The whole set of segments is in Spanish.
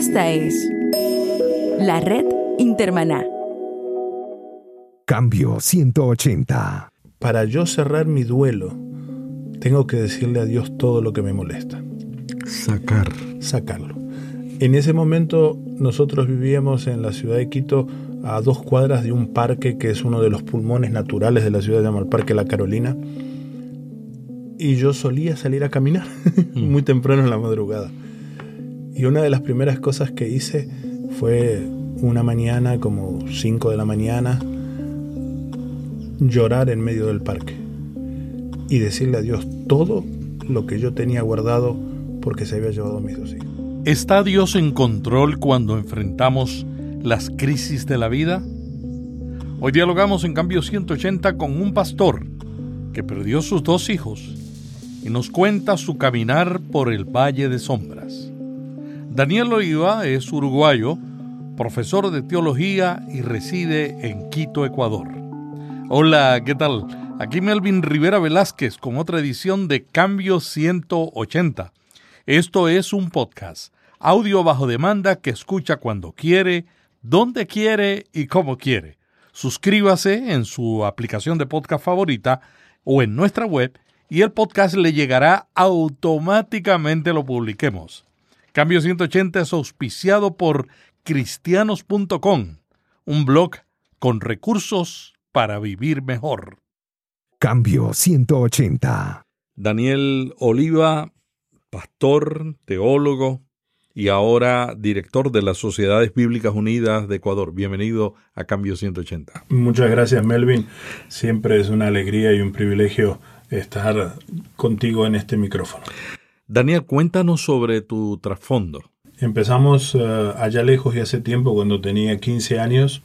Esta es la red Intermaná. Cambio 180. Para yo cerrar mi duelo, tengo que decirle a Dios todo lo que me molesta. Sacar. Sacarlo. En ese momento nosotros vivíamos en la ciudad de Quito a dos cuadras de un parque que es uno de los pulmones naturales de la ciudad, se llama el Parque La Carolina. Y yo solía salir a caminar muy temprano en la madrugada. Y una de las primeras cosas que hice fue una mañana, como 5 de la mañana, llorar en medio del parque y decirle a Dios todo lo que yo tenía guardado porque se había llevado a mis dos hijos. ¿Está Dios en control cuando enfrentamos las crisis de la vida? Hoy dialogamos en Cambio 180 con un pastor que perdió sus dos hijos y nos cuenta su caminar por el Valle de Sombras. Daniel Oliva es uruguayo, profesor de teología y reside en Quito, Ecuador. Hola, ¿qué tal? Aquí Melvin Rivera Velázquez con otra edición de Cambio 180. Esto es un podcast, audio bajo demanda que escucha cuando quiere, donde quiere y como quiere. Suscríbase en su aplicación de podcast favorita o en nuestra web y el podcast le llegará automáticamente lo publiquemos. Cambio 180 es auspiciado por cristianos.com, un blog con recursos para vivir mejor. Cambio 180. Daniel Oliva, pastor, teólogo y ahora director de las Sociedades Bíblicas Unidas de Ecuador. Bienvenido a Cambio 180. Muchas gracias, Melvin. Siempre es una alegría y un privilegio estar contigo en este micrófono. Daniel, cuéntanos sobre tu trasfondo. Empezamos uh, allá lejos y hace tiempo, cuando tenía 15 años,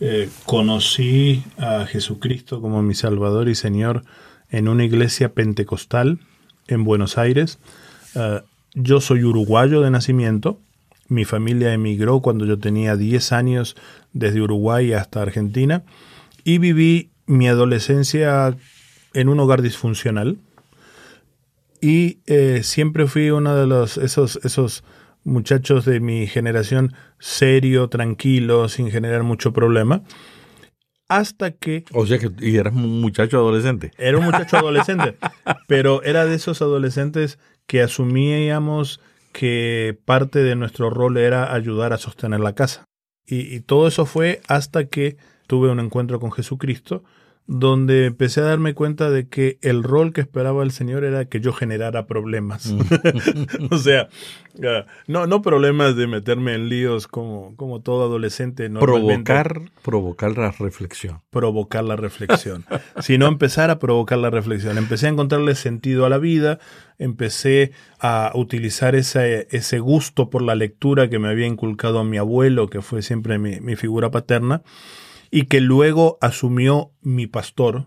eh, conocí a Jesucristo como mi Salvador y Señor en una iglesia pentecostal en Buenos Aires. Uh, yo soy uruguayo de nacimiento. Mi familia emigró cuando yo tenía 10 años desde Uruguay hasta Argentina y viví mi adolescencia en un hogar disfuncional. Y eh, siempre fui uno de los esos, esos muchachos de mi generación serio, tranquilo, sin generar mucho problema. Hasta que... O sea que y eras un muchacho adolescente. Era un muchacho adolescente, pero era de esos adolescentes que asumíamos que parte de nuestro rol era ayudar a sostener la casa. Y, y todo eso fue hasta que tuve un encuentro con Jesucristo donde empecé a darme cuenta de que el rol que esperaba el Señor era que yo generara problemas. o sea, no, no problemas de meterme en líos como, como todo adolescente. Provocar, provocar la reflexión. Provocar la reflexión. sino empezar a provocar la reflexión. Empecé a encontrarle sentido a la vida, empecé a utilizar ese, ese gusto por la lectura que me había inculcado mi abuelo, que fue siempre mi, mi figura paterna y que luego asumió mi pastor.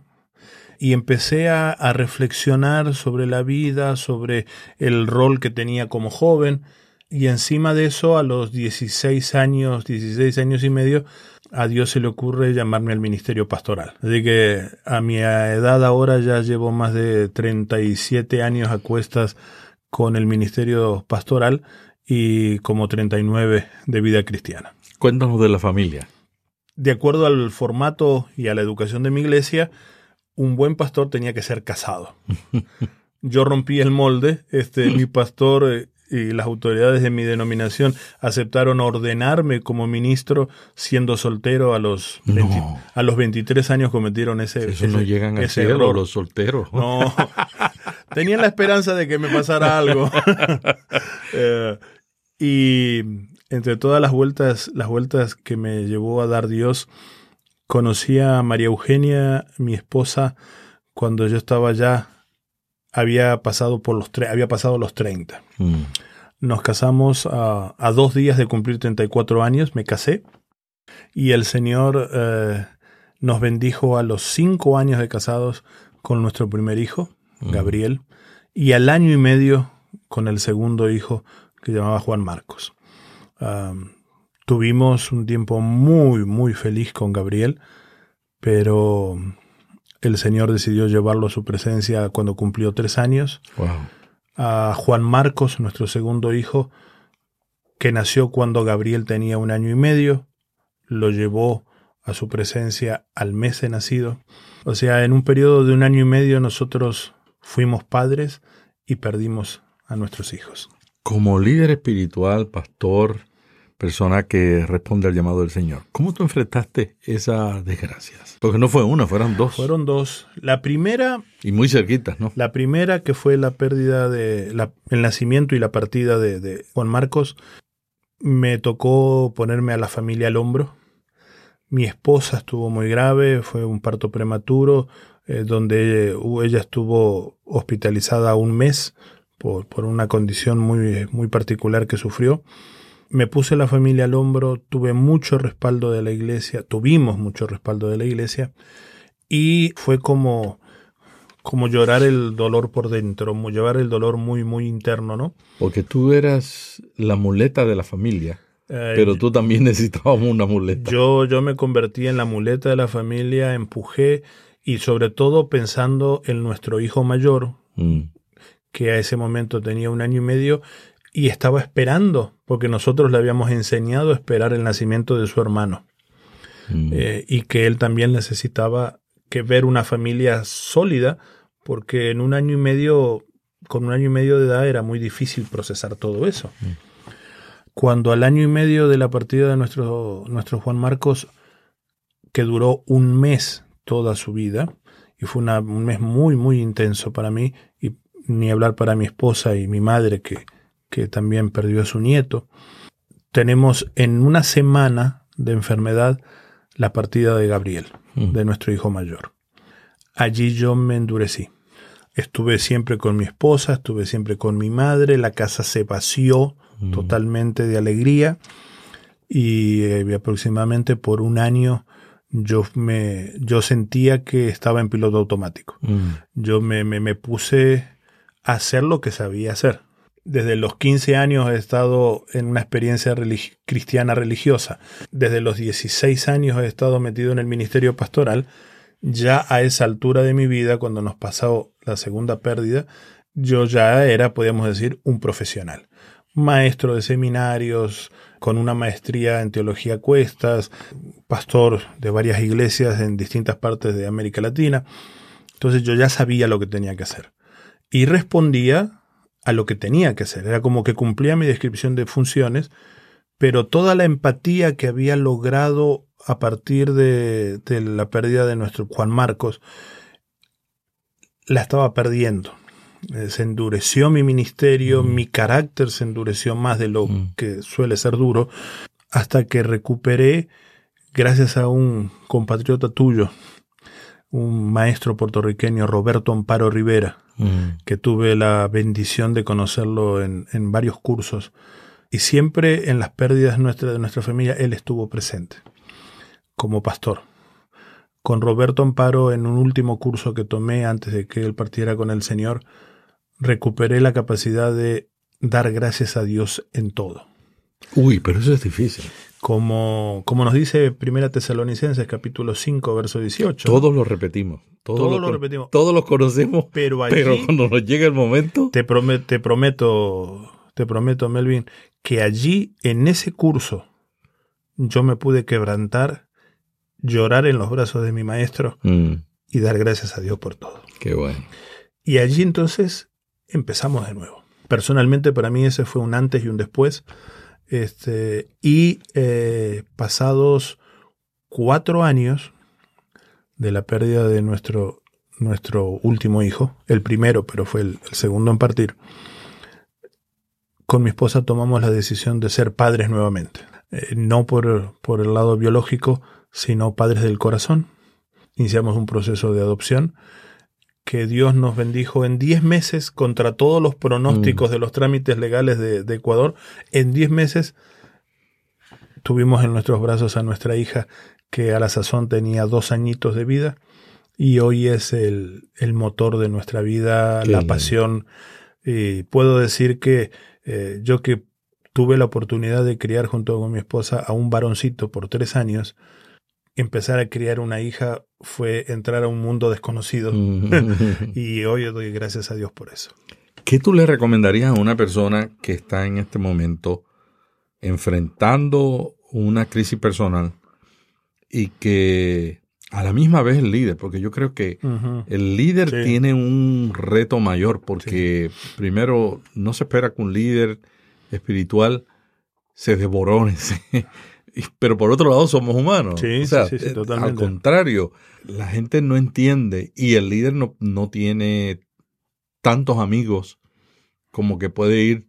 Y empecé a, reflexionar sobre la vida, sobre el rol que tenía como joven. Y encima de eso, a los 16 años, 16 años y medio, a Dios se le ocurre llamarme al ministerio pastoral. Así que a mi edad ahora ya llevo más de 37 años a cuestas con el ministerio pastoral y como 39 de vida cristiana. Cuéntanos de la familia de acuerdo al formato y a la educación de mi iglesia, un buen pastor tenía que ser casado. Yo rompí el molde, este, mi pastor eh, y las autoridades de mi denominación aceptaron ordenarme como ministro siendo soltero a los, No. 20 a los 23 años cometieron ese, Eso ese- no llegan ese cielo error. los solteros. No, tenían la esperanza de que me pasara algo. Eh, y entre todas las vueltas, las vueltas que me llevó a dar Dios, conocí a María Eugenia, mi esposa, cuando yo estaba ya, había pasado por los tre- había pasado los 30. Mm. Nos casamos a, a dos días de cumplir 34 años, me casé, y el Señor eh, nos bendijo a los cinco años de casados con nuestro primer hijo, Mm. Gabriel, y al año y medio con el segundo hijo que llamaba Juan Marcos. Um, tuvimos un tiempo muy, muy feliz con Gabriel, pero el Señor decidió llevarlo a su presencia cuando cumplió tres años Wow. a Juan Marcos, nuestro segundo hijo, que nació cuando Gabriel tenía un año y medio, lo llevó a su presencia al mes de nacido. O sea, en un periodo de un año y medio nosotros fuimos padres y perdimos a nuestros hijos. Como líder espiritual, pastor, persona que responde al llamado del Señor, ¿cómo tú enfrentaste esas desgracias? Porque no fue una, fueron dos. Fueron dos. La primera... Y muy cerquitas, ¿no? La primera que fue la pérdida de... el nacimiento y la partida de, de Juan Marcos, me tocó ponerme a la familia al hombro. Mi esposa estuvo muy grave, fue un parto prematuro, eh, donde ella estuvo hospitalizada un mes por, por, una condición muy, muy particular que sufrió. Me puse la familia al hombro, tuve mucho respaldo de la iglesia, tuvimos mucho respaldo de la iglesia, y fue como, como llorar el dolor por dentro, llevar el dolor muy, muy interno, ¿no? Porque tú eras la muleta de la familia. Eh, pero tú también necesitabas una muleta. Yo, yo me convertí en la muleta de la familia, empujé y sobre todo pensando en nuestro hijo mayor, mm. Que a ese momento tenía un año y medio y estaba esperando, porque nosotros le habíamos enseñado a esperar el nacimiento de su hermano. Mm. Eh, y que él también necesitaba que ver una familia sólida, porque en un año y medio, con un año y medio de edad era muy difícil procesar todo eso. Mm. Cuando al año y medio de la partida de nuestro, nuestro Juan Marcos, que duró un mes toda su vida, y fue un mes muy, muy intenso para mí, y ni hablar para mi esposa y mi madre, que, que también perdió a su nieto. Tenemos en una semana de enfermedad la partida de Gabriel, mm. de nuestro hijo mayor. Allí yo me endurecí. Estuve siempre con mi esposa, estuve siempre con mi madre, la casa se vació mm. totalmente de alegría y eh, aproximadamente por un año yo me yo sentía que estaba en piloto automático. Mm. Yo me, me, puse hacer lo que sabía hacer. Desde los 15 años he estado en una experiencia cristiana religiosa. Desde los 16 años he estado metido en el ministerio pastoral. Ya a esa altura de mi vida, cuando nos pasó la segunda pérdida, yo ya era, podríamos decir, un profesional. Maestro de seminarios, con una maestría en teología cuestas, pastor de varias iglesias en distintas partes de América Latina. Entonces yo ya sabía lo que tenía que hacer. Y respondía a lo que tenía que hacer. Era como que cumplía mi descripción de funciones, pero toda la empatía que había logrado a partir de, de la pérdida de nuestro Juan Marcos, la estaba perdiendo. Eh, se endureció mi ministerio, mm. mi carácter se endureció más de lo mm. que suele ser duro, hasta que recuperé, gracias a un compatriota tuyo, un maestro puertorriqueño, Roberto Amparo Rivera, mm. que tuve la bendición de conocerlo en, en, varios cursos. Y siempre en las pérdidas nuestra, de nuestra familia, él estuvo presente, como pastor. Con Roberto Amparo, en un último curso que tomé antes de que él partiera con el Señor, recuperé la capacidad de dar gracias a Dios en todo. Uy, pero eso es difícil. Como, como nos dice Primera Tesalonicenses capítulo 5, verso 18. Todos lo repetimos. Todos, lo, repetimos. Todos los conocemos. Pero, pero cuando nos llega el momento. Te, prometo, te prometo, te prometo, Melvin, que allí, en ese curso, yo me pude quebrantar, llorar en los brazos de mi maestro mm. y dar gracias a Dios por todo. Qué bueno. Y allí entonces empezamos de nuevo. Personalmente para mí ese fue un antes y un después. Este, y eh, pasados cuatro años de la pérdida de nuestro, nuestro último hijo, el primero, pero fue el, segundo en partir, con mi esposa tomamos la decisión de ser padres nuevamente. Eh, no por, por el lado biológico, sino padres del corazón. Iniciamos un proceso de adopción que Dios nos bendijo en 10 meses contra todos los pronósticos mm. de los trámites legales de, Ecuador. En 10 meses tuvimos en nuestros brazos a nuestra hija que a la sazón tenía dos añitos de vida y hoy es el, motor de nuestra vida, la pasión. Y puedo decir que eh, yo que tuve la oportunidad de criar junto con mi esposa a un varoncito por tres años, empezar a criar una hija fue entrar a un mundo desconocido. y hoy doy gracias a Dios por eso. ¿Qué tú le recomendarías a una persona que está en este momento enfrentando una crisis personal y que a la misma vez el líder, porque yo creo que el líder Sí. tiene un reto mayor, porque primero no se espera que un líder espiritual se devorone. Pero por otro lado somos humanos. Sí, O sea, sí, sí, eh, totalmente. Al contrario, la gente no entiende y el líder no, no tiene tantos amigos como que puede ir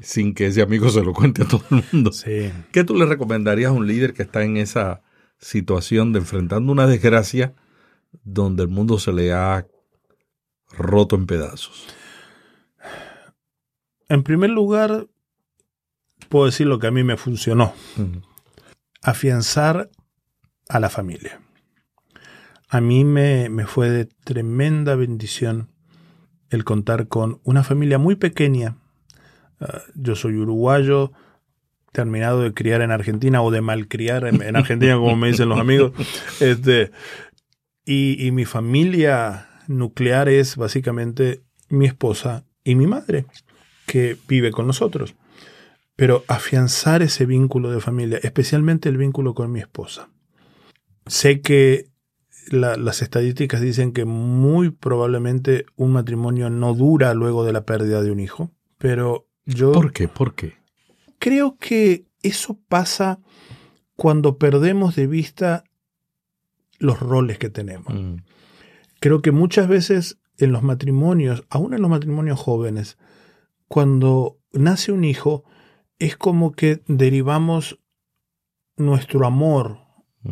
sin que ese amigo se lo cuente a todo el mundo. Sí. ¿Qué tú le recomendarías a un líder que está en esa situación de enfrentando una desgracia donde el mundo se le ha roto en pedazos? En primer lugar, puedo decir lo que a mí me funcionó. Ujú. Afianzar a la familia. A mí me, me fue de tremenda bendición el contar con una familia muy pequeña. Ah, yo soy uruguayo, terminado de criar en Argentina o de malcriar en, en Argentina, como me dicen los amigos. Este, y, y mi familia nuclear es básicamente mi esposa y mi madre, que vive con nosotros pero afianzar ese vínculo de familia, especialmente el vínculo con mi esposa. Sé que la- las estadísticas dicen que muy probablemente un matrimonio no dura luego de la pérdida de un hijo, pero yo ¿Por qué? ¿Por qué? creo que eso pasa cuando perdemos de vista los roles que tenemos. Mm, Creo que muchas veces en los matrimonios, aún en los matrimonios jóvenes, cuando nace un hijo, es como que derivamos nuestro amor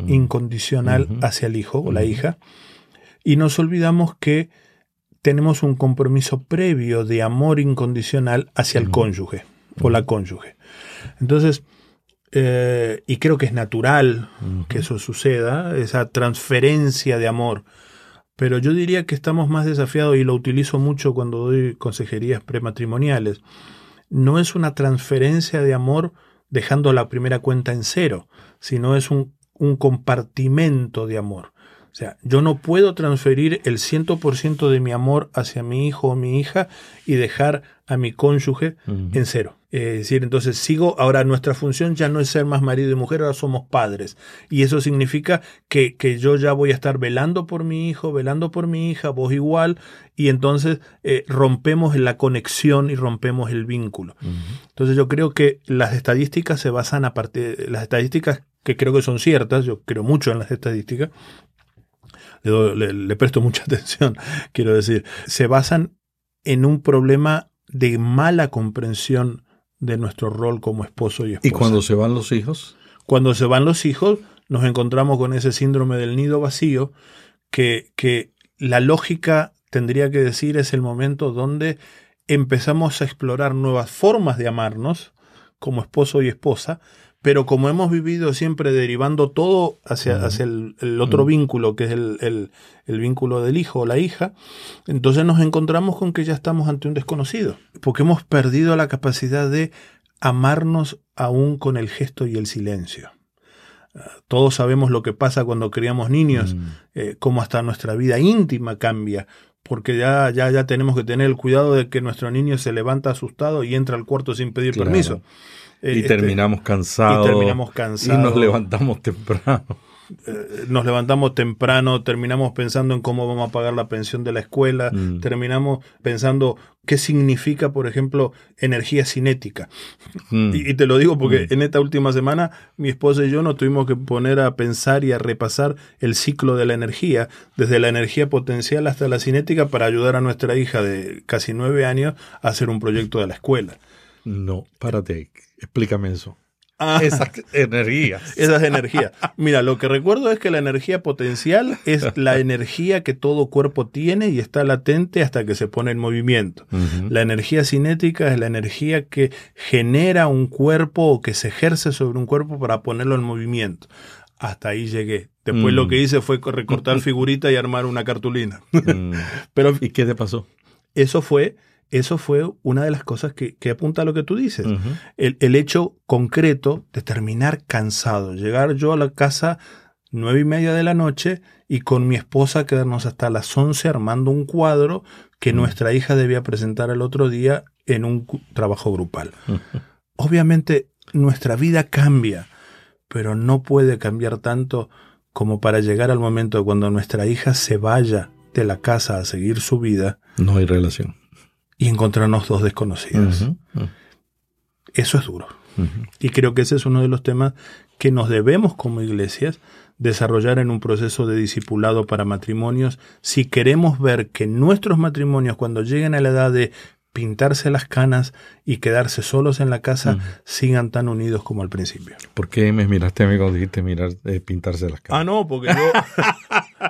incondicional hacia el hijo o la hija y nos olvidamos que tenemos un compromiso previo de amor incondicional hacia el cónyuge o la cónyuge. Entonces, eh, y creo que es natural que eso suceda, esa transferencia de amor. Pero yo diría que estamos más desafiados y lo utilizo mucho cuando doy consejerías prematrimoniales. No es una transferencia de amor dejando la primera cuenta en cero, sino es un, un compartimento de amor. O sea, yo no puedo transferir el 100% de mi amor hacia mi hijo o mi hija y dejar a mi cónyuge en cero. Es decir, entonces sigo, ahora nuestra función ya no es ser más marido y mujer, ahora somos padres. Y eso significa que, que yo ya voy a estar velando por mi hijo, velando por mi hija, vos igual, y entonces eh, rompemos la conexión y rompemos el vínculo. Entonces yo creo que las estadísticas se basan a partir, las estadísticas que creo que son ciertas, yo creo mucho en las estadísticas, le, doy- le- le presto mucha atención, quiero decir, se basan en un problema de mala comprensión de nuestro rol como esposo y esposa. ¿Y cuando se van los hijos? Cuando se van los hijos, nos encontramos con ese síndrome del nido vacío, que, que la lógica tendría que decir es el momento donde empezamos a explorar nuevas formas de amarnos como esposo y esposa, pero como hemos vivido siempre derivando todo hacia, hacia el, el otro vínculo, que es el, el- el vínculo del hijo o la hija, entonces nos encontramos con que ya estamos ante un desconocido, porque hemos perdido la capacidad de amarnos aún con el gesto y el silencio. Ah, Todos sabemos lo que pasa cuando criamos niños, Mm. eh, cómo hasta nuestra vida íntima cambia, porque ya, ya, ya tenemos que tener el cuidado de que nuestro niño se levanta asustado y entra al cuarto sin pedir Claro. permiso. Y este, terminamos cansados. y terminamos Y cansados. nos levantamos temprano. eh, nos levantamos temprano, terminamos pensando en cómo vamos a pagar la pensión de la escuela, Mm. terminamos pensando qué significa, por ejemplo, energía cinética. Mm. Y, y te lo digo porque Mm. en esta última semana mi esposa y yo nos tuvimos que poner a pensar y a repasar el ciclo de la energía, desde la energía potencial hasta la cinética, para ayudar a nuestra hija de casi nueve años a hacer un proyecto de la escuela. No, párate, explícame eso. Ah, Esas energías. esas energías. Mira, lo que recuerdo es que la energía potencial es la energía que todo cuerpo tiene y está latente hasta que se pone en movimiento. La energía cinética es la energía que genera un cuerpo o que se ejerce sobre un cuerpo para ponerlo en movimiento. Hasta ahí llegué. Después Mm. lo que hice fue recortar figuritas y armar una cartulina. Mm. Pero ¿Y qué te pasó? eso fue, eso fue una de las cosas que, que apunta a lo que tú dices. El, el hecho concreto de terminar cansado. Llegar yo a la casa nueve y media de la noche y con mi esposa quedarnos hasta las once armando un cuadro que nuestra hija debía presentar el otro día en un trabajo grupal. Obviamente nuestra vida cambia, pero no puede cambiar tanto como para llegar al momento de cuando nuestra hija se vaya de la casa a seguir su vida No hay relación. Y encontrarnos dos ujú, Eso es duro. Y creo que ese es uno de los temas que nos debemos como iglesias desarrollar en un proceso de discipulado para matrimonios si queremos ver que nuestros matrimonios cuando lleguen a la edad de pintarse las canas y quedarse solos en la casa sigan tan unidos como al principio. ¿Por qué me miraste a mí cuando dijiste mirar, eh, pintarse las caras? Ah, no, porque yo,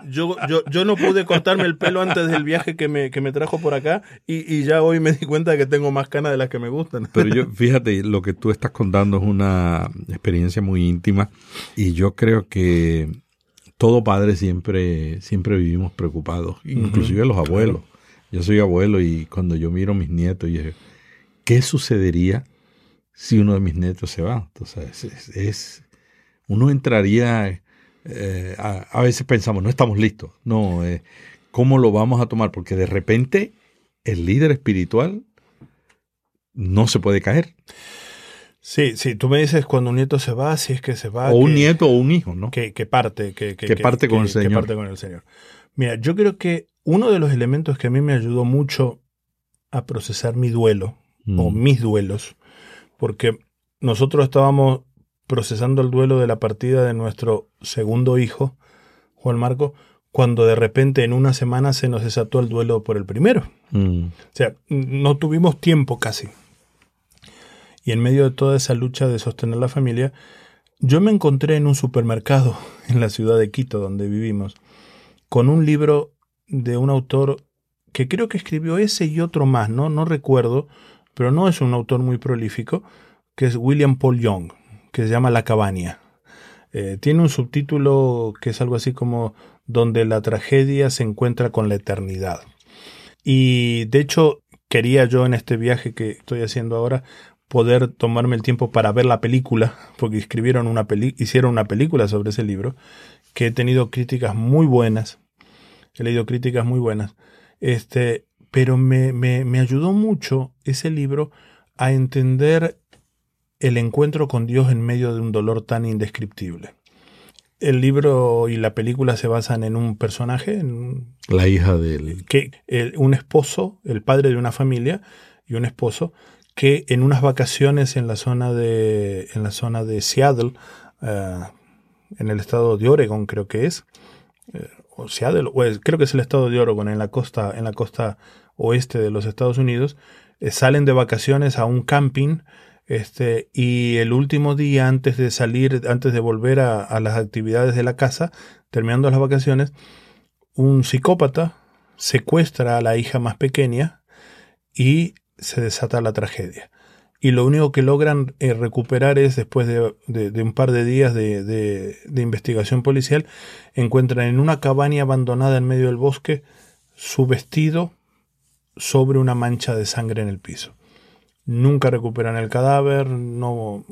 yo, yo, yo no pude cortarme el pelo antes del viaje que me, que me trajo por acá y, y ya hoy me di cuenta de que tengo más canas de las que me gustan. Pero yo, fíjate, lo que tú estás contando es una experiencia muy íntima y yo creo que todo padre siempre, siempre vivimos preocupados, inclusive los abuelos. Yo soy abuelo y cuando yo miro a mis nietos, y digo, ¿qué sucedería si uno de mis nietos se va? Entonces, es, es- uno entraría, eh, a, a veces pensamos, no estamos listos, no, eh, ¿cómo lo vamos a tomar? Porque de repente el líder espiritual no se puede caer. Sí, sí, tú me dices cuando un nieto se va, si es que se va. o un que- nieto o un hijo, ¿no? que, que parte, que, Que parte con el que Señor. parte con el Señor. Mira, yo creo que uno de los elementos que a mí me ayudó mucho a procesar mi duelo Mm. o mis duelos, porque nosotros estábamos procesando el duelo de la partida de nuestro segundo hijo, Juan Marco, cuando de repente en una semana se nos desató el duelo por el primero. Mm. O sea, no tuvimos tiempo casi. Y en medio de toda esa lucha de sostener la familia, yo me encontré en un supermercado en la ciudad de Quito, donde vivimos, con un libro de un autor que creo que escribió ese y otro más, ¿no? No recuerdo, pero no es un autor muy prolífico, que es William Paul Young, que se llama La Cabaña. Eh, tiene un subtítulo que es algo así como Donde la tragedia se encuentra con la eternidad. Y de hecho, quería yo en este viaje que estoy haciendo ahora poder tomarme el tiempo para ver la película, porque escribieron una peli hicieron una película sobre ese libro, que he tenido críticas muy buenas. He leído críticas muy buenas. Este, pero me, me, me ayudó mucho ese libro a entender el encuentro con Dios en medio de un dolor tan indescriptible. El libro y la película se basan en un personaje, en un La hija del... que el- un esposo, el padre de una familia y un esposo que en unas vacaciones en la zona de en la zona de Seattle, eh, en el estado de Oregon creo que es, eh, o Seattle, o es- creo que es el estado de Oregon en la costa en la costa oeste de los Estados Unidos, eh, salen de vacaciones a un camping este, y el último día antes de salir, antes de volver a, las actividades de la casa, terminando las vacaciones, un psicópata secuestra a la hija más pequeña y se desata la tragedia. Y lo único que logran eh, recuperar es, después de, un par de días de- de investigación policial, encuentran en una cabaña abandonada en medio del bosque su vestido sobre una mancha de sangre en el piso. Nunca recuperan el cadáver, no...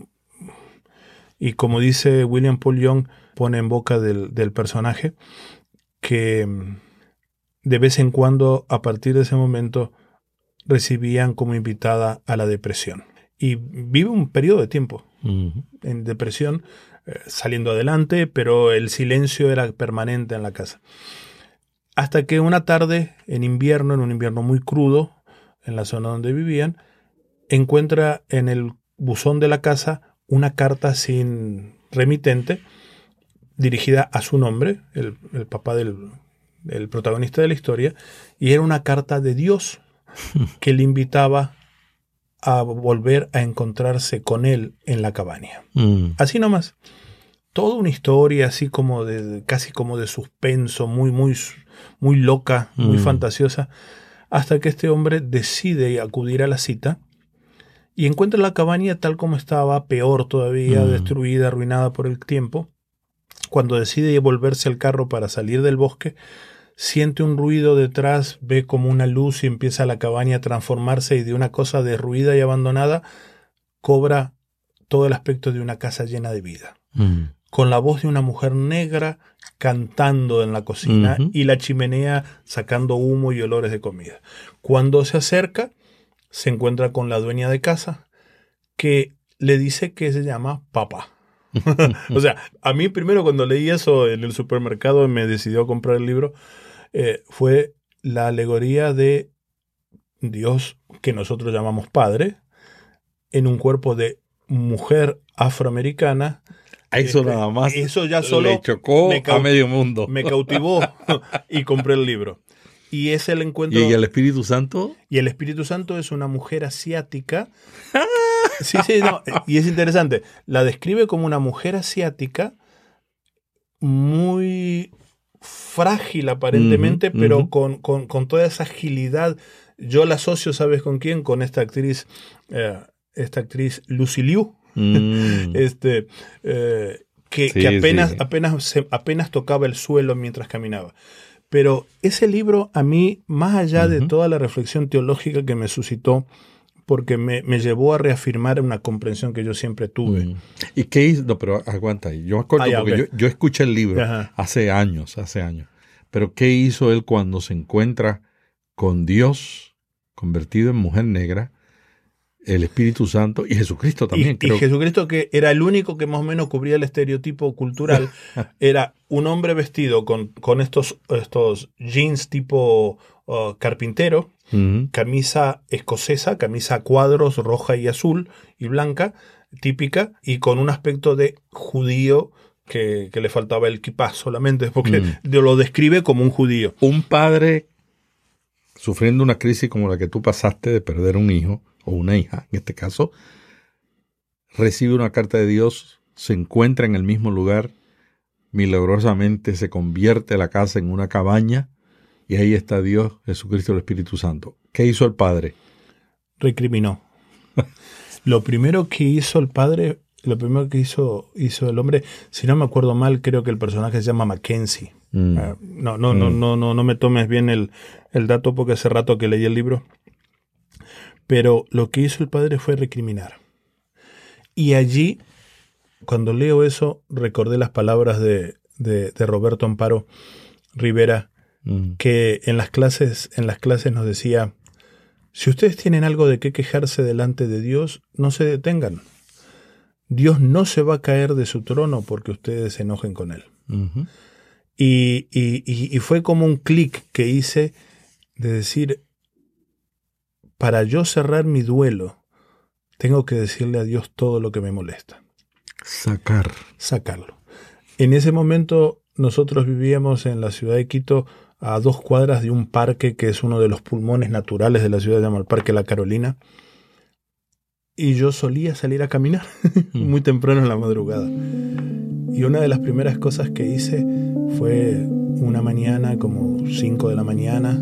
Y como dice William Paul Young, pone en boca del, del personaje que mm, de vez en cuando, a partir de ese momento, recibían como invitada a la depresión. Y vive un periodo de tiempo en depresión, eh, saliendo adelante, pero el silencio era permanente en la casa. Hasta que una tarde, en invierno, en un invierno muy crudo, en la zona donde vivían, encuentra en el buzón de la casa una carta sin remitente dirigida a su nombre, el, el papá del el protagonista de la historia, y era una carta de Dios que le invitaba a volver a encontrarse con él en la cabaña. Mm. Así nomás. Toda una historia así como de casi como de suspenso, muy muy muy loca, muy Mm. fantasiosa, hasta que este hombre decide acudir a la cita y encuentra la cabaña tal como estaba, peor todavía, Mm. destruida, arruinada por el tiempo. Cuando decide volverse al carro para salir del bosque, siente un ruido detrás, ve como una luz y empieza la cabaña a transformarse y de una cosa derruida y abandonada cobra todo el aspecto de una casa llena de vida, Mm. con la voz de una mujer negra cantando en la cocina y la chimenea sacando humo y olores de comida. Cuando se acerca, se encuentra con la dueña de casa, que le dice que se llama papá. o sea, a mí primero cuando leí eso en el supermercado y me decidió comprar el libro, eh, fue la alegoría de Dios que nosotros llamamos Padre en un cuerpo de mujer afroamericana. Eso Eh, nada más. Eso ya solo le chocó me a medio mundo. me cautivó y compré el libro. Y es el encuentro. ¿Y el Espíritu Santo? Y el Espíritu Santo es una mujer asiática. Sí, sí, no. Y es interesante. La describe como una mujer asiática muy frágil aparentemente, pero con, con- con toda esa agilidad. Yo la asocio, ¿sabes con quién? Con esta actriz, eh, esta actriz Lucy Liu, Mm. este, eh, que, Sí, que apenas, sí. apenas, se- apenas tocaba el suelo mientras caminaba. Pero ese libro a mí, más allá de toda la reflexión teológica que me suscitó, porque me, me llevó a reafirmar una comprensión que yo siempre tuve. Mm. ¿Y qué hizo? No, pero aguanta ahí. Yo me acuerdo porque yo, yo escuché el libro Ajá. hace años, hace años. Pero ¿qué hizo él cuando se encuentra con Dios convertido en mujer negra, el Espíritu Santo y Jesucristo también? y, y creo. Jesucristo, que era el único que más o menos cubría el estereotipo cultural, era un hombre vestido con, con estos, estos jeans tipo uh, carpintero, camisa escocesa, camisa a cuadros roja y azul y blanca, típica, y con un aspecto de judío que, que le faltaba el kippah solamente, porque Mm. lo describe como un judío. Un padre sufriendo una crisis como la que tú pasaste de perder un hijo o una hija, en este caso, recibe una carta de Dios, se encuentra en el mismo lugar, milagrosamente se convierte la casa en una cabaña y ahí está Dios, Jesucristo, el Espíritu Santo. ¿Qué hizo el padre? Recriminó. lo primero que hizo el padre, lo primero que hizo, hizo el hombre, si no me acuerdo mal, creo que el personaje se llama Mackenzie. Mm. Ah, no, no, no, Mm. no, no, no me tomes bien el, el dato porque hace rato que leí el libro. Pero lo que hizo el padre fue recriminar. Y allí, cuando leo eso, recordé las palabras de, de- de Roberto Amparo Rivera, Mm. que en las clases, en las clases nos decía, si ustedes tienen algo de qué quejarse delante de Dios, no se detengan. Dios no se va a caer de su trono porque ustedes se enojen con él. Y, y- y- y fue como un clic que hice de decir, para yo cerrar mi duelo, tengo que decirle a Dios todo lo que me molesta, Sacar. sacarlo. En ese momento nosotros vivíamos en la ciudad de Quito a dos cuadras de un parque que es uno de los pulmones naturales de la ciudad, se llama el Parque La Carolina. Y yo solía salir a caminar muy temprano en la madrugada. Y una de las primeras cosas que hice fue una mañana, como 5 de la mañana,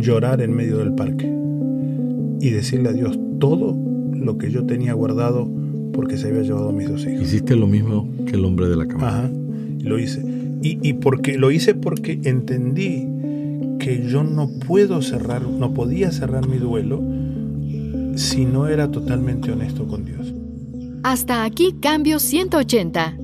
llorar en medio del parque y decirle a Dios todo lo que yo tenía guardado porque se había llevado a mis dos hijos. Hiciste lo mismo que el hombre de la cama. Ajá, lo hice. Y, y porque lo hice porque entendí que yo no puedo cerrar, no podía cerrar mi duelo si no era totalmente honesto con Dios. Hasta aquí Cambio 180.